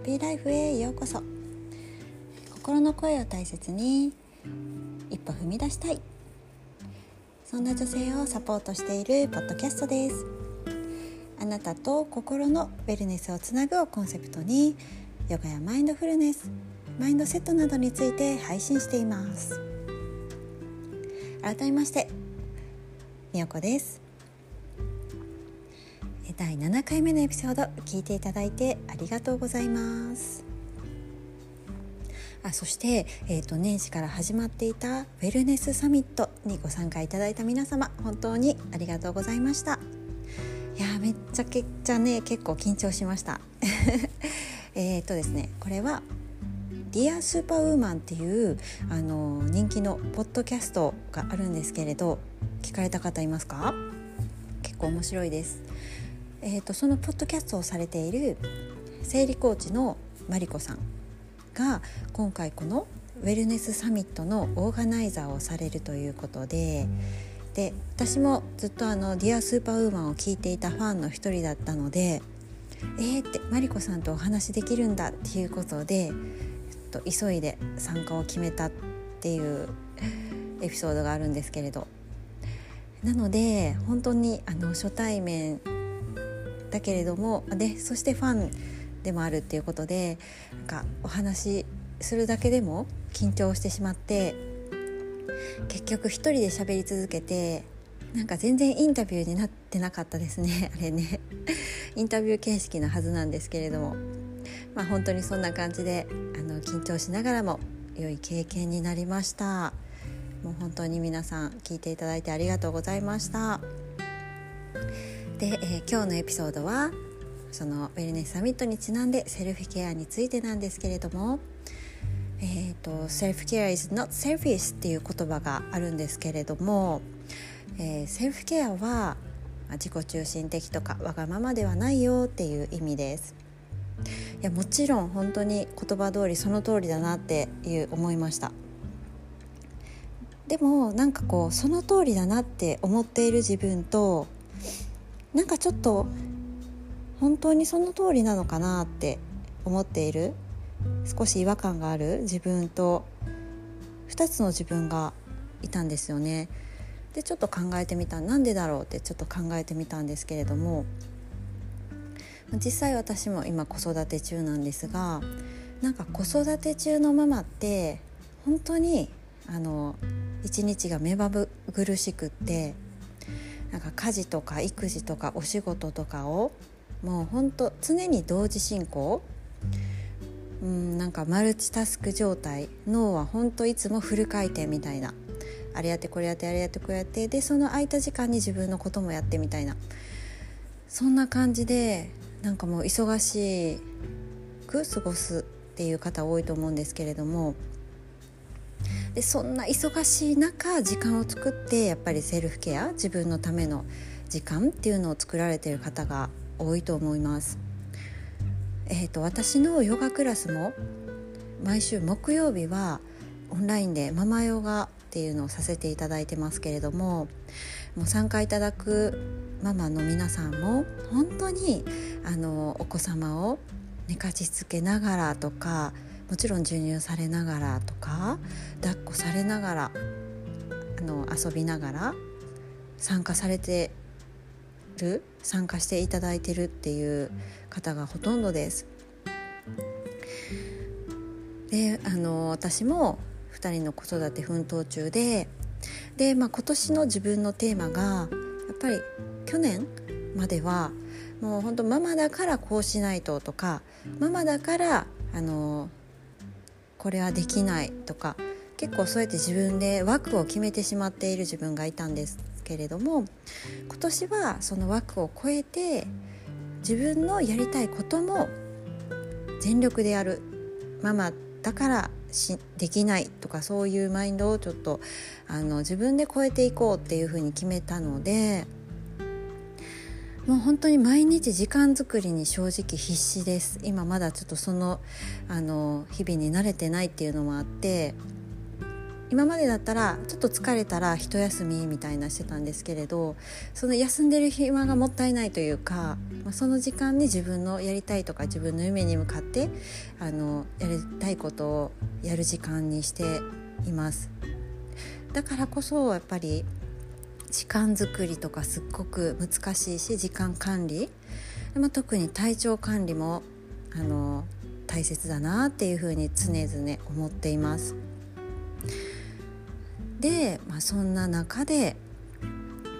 ッピーライフへようこそ。心の声を大切に一歩踏み出したい。そんな女性をサポートしているポッドキャストです。あなたと心のウェルネスをつなぐをコンセプトにヨガやマインドフルネスマインドセットなどについて配信しています。改めましてみよこです。第7回目のエピソード聞いていただいてありがとうございます。あそして、えーと、年始から始まっていたウェルネスサミットにご参加いただいた皆様本当にありがとうございました。いやめっちゃけっちゃね結構緊張しました。えっとですねこれは「ディアスーパーウーマンっていうあの人気のポッドキャストがあるんですけれど聞かれた方いますか？結構面白いです。えーと、そのポッドキャストをされている生理コーチのマリコさんが今回このウェルネスサミットのオーガナイザーをされるということでで私もずっとあの「ディアスーパーウーマンを聞いていたファンの一人だったので「えー、ってマリコさんとお話できるんだっていうことでと急いで参加を決めたっていうエピソードがあるんですけれど。なので本当にあの初対面だけれどもでそしてファンでもあるっていうことでなんかお話しするだけでも緊張してしまって結局一人で喋り続けてなんか全然インタビューになってなかったですね あれね。インタビュー形式なはずなんですけれどもまあ本当にそんな感じであの緊張しながらも良い経験になりました。もう本当に皆さん聞いていただいてありがとうございました。で、えー、今日のエピソードはそのウェルネスサミットにちなんでセルフケアについてなんですけれどもえーと、Self care is not selfish っていう言葉があるんですけれども、えー、セルフケアは自己中心的とかわがままではないよっていう意味です。いやもちろん本当に言葉通りその通りだなっていう思いました。でもなんかこうその通りだなって思っている自分となんかちょっと本当にその通りなのかなって思っている。少し違和感がある。自分と2つの自分がいたんですよね。でちょっと考えてみた。なんでだろうってちょっと考えてみたんですけれども。実際私も今子育て中なんですがなんか子育て中のママって本当にあの一日が目まぐるしくってなんか家事とか育児とかお仕事とかをもうほんと常に同時進行。うんなんかマルチタスク状態。脳はほんといつもフル回転みたいな。あれやってこれやってあれやってこれやって。でその空いた時間に自分のこともやってみたいな。そんな感じでなんかもう忙しく過ごすっていう方多いと思うんですけれども。でそんな忙しい中時間を作ってやっぱりセルフケア自分のための時間っていうのを作られている方が多いと思います。えーと、私のヨガクラスも毎週木曜日はオンラインでママヨガっていうのをさせていただいてますけれどももう参加いただくママの皆さんも本当にあのお子様を寝かしつけながらとかもちろん授乳されながらとか抱っこされながらあの遊びながら参加されてる参加していただいてるっていう方がほとんどです。であの私も2人の子育て奮闘中でで、まあ、今年の自分のテーマがやっぱり去年まではもう本当ママだからこうしないととかママだからあのこれはできないとか結構そうやって自分で枠を決めてしまっている自分がいたんですけれども今年はその枠を超えて自分のやりたいことも全力でやるママだからしできないとかそういうマインドをちょっとあの自分で超えていこうっていうふうに決めたのでもう本当に毎日時間作りに正直必死です。今まだちょっとそのあの日々に慣れてないっていうのもあって今までだったらちょっと疲れたら一休みみたいなしてたんですけれどその休んでる暇がもったいないというか、まあ、その時間に自分のやりたいとか自分の夢に向かってあのやりたいことをやる時間にしています。だからこそやっぱり時間作りとかすっごく難しいし時間管理、まあ、特に体調管理もあの大切だなっていうふうに常々思っています。で、まあ、そんな中で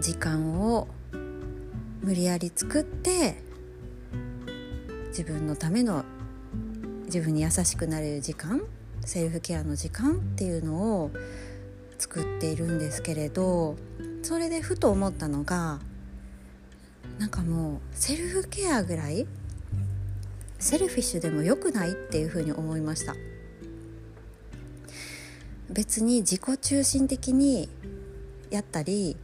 時間を無理やり作って自分のための自分に優しくなれる時間セルフケアの時間っていうのを作っているんですけれどそれでふと思ったのがなんかもうセルフケアぐらいセルフィッシュでも良くないっていうふうに思いました。別に自己中心的にやったり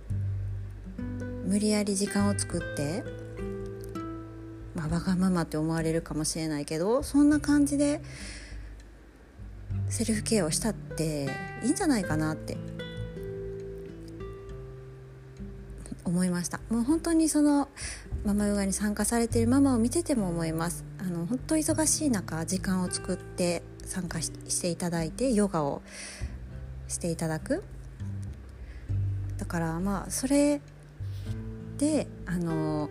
無理やり時間を作ってまあ、わがままって思われるかもしれないけどそんな感じでセルフケアをしたっていいんじゃないかなって思いました。もう本当にそのママヨガに参加されているママを見てても思います。あの本当忙しい中時間を作って参加していただいてヨガをしていただく。だからまあそれであの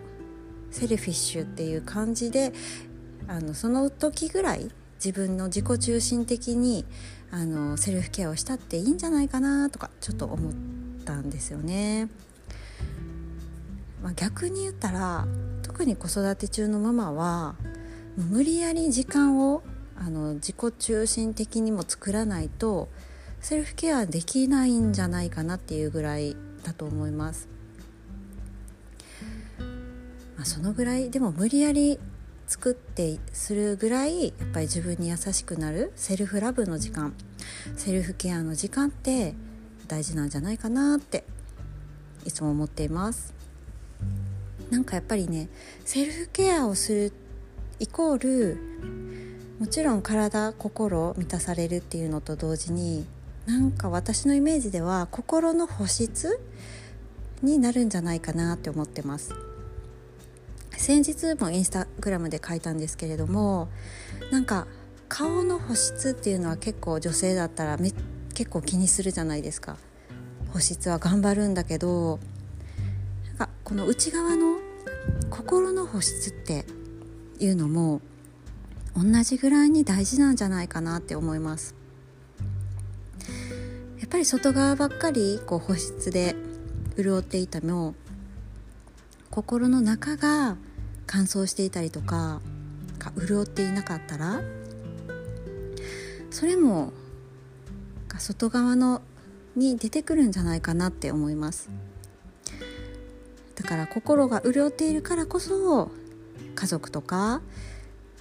セルフィッシュっていう感じであのその時ぐらい自分の自己中心的にあのセルフケアをしたっていいんじゃないかなとかちょっと思ったんですよね。まあ、逆に言ったら特に子育て中のママは無理やり時間をあの自己中心的にも作らないとセルフケアできないんじゃないかなっていうぐらいだと思います。まあ、そのぐらいでも無理やり作ってするぐらいやっぱり自分に優しくなるセルフラブの時間セルフケアの時間って大事なんじゃないかなっていつも思っていますなんかやっぱりねセルフケアをするイコールもちろん体心満たされるっていうのと同時になんか私のイメージでは心の保湿になるんじゃないかなって思ってます。先日もインスタグラムで書いたんですけれどもなんか顔の保湿っていうのは結構女性だったらめ結構気にするじゃないですか。保湿は頑張るんだけどこの内側の心の保湿っていうのも同じぐらいに大事なんじゃないかなって思います。やっぱり外側ばっかりこう保湿で潤っていたの心の中が乾燥していたりとか潤っていなかったらそれも外側のに出てくるんじゃないかなって思います。から心が潤っているからこそ家族とか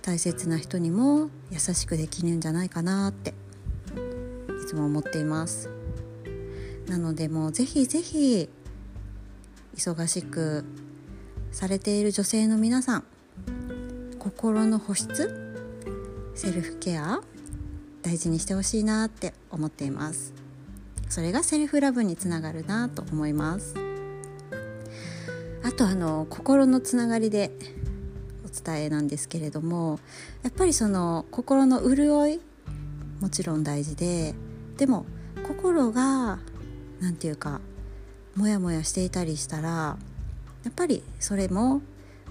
大切な人にも優しくできるんじゃないかなっていつも思っています。なのでもうぜひぜひ忙しくされている女性の皆さん心の保湿セルフケア大事にしてほしいなって思っています。それがセルフラブにつながるなと思います。あとあの心のつながりでお伝えなんですけれどもやっぱりその心の潤いもちろん大事ででも心が何て言うかモヤモヤしていたりしたらやっぱりそれも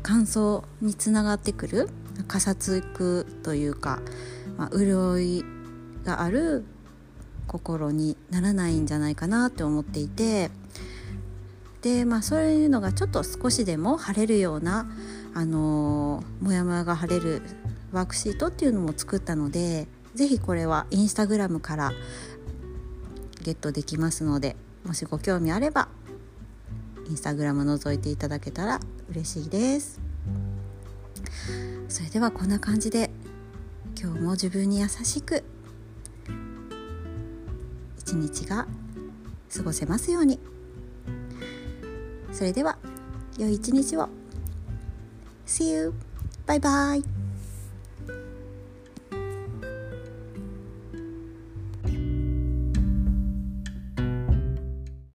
乾燥につながってくるかさつくというか、まあ、潤いがある心にならないんじゃないかなって思っていてでまあそういうのがちょっと少しでも晴れるようなあの、モヤモヤが晴れるワークシートっていうのも作ったので是非これはインスタグラムからゲットできますのでもしご興味あればインスタグラム覗いていただけたら嬉しいです。それではこんな感じで今日も自分に優しく一日が過ごせますように。それでは良い一日を See you! バイバイ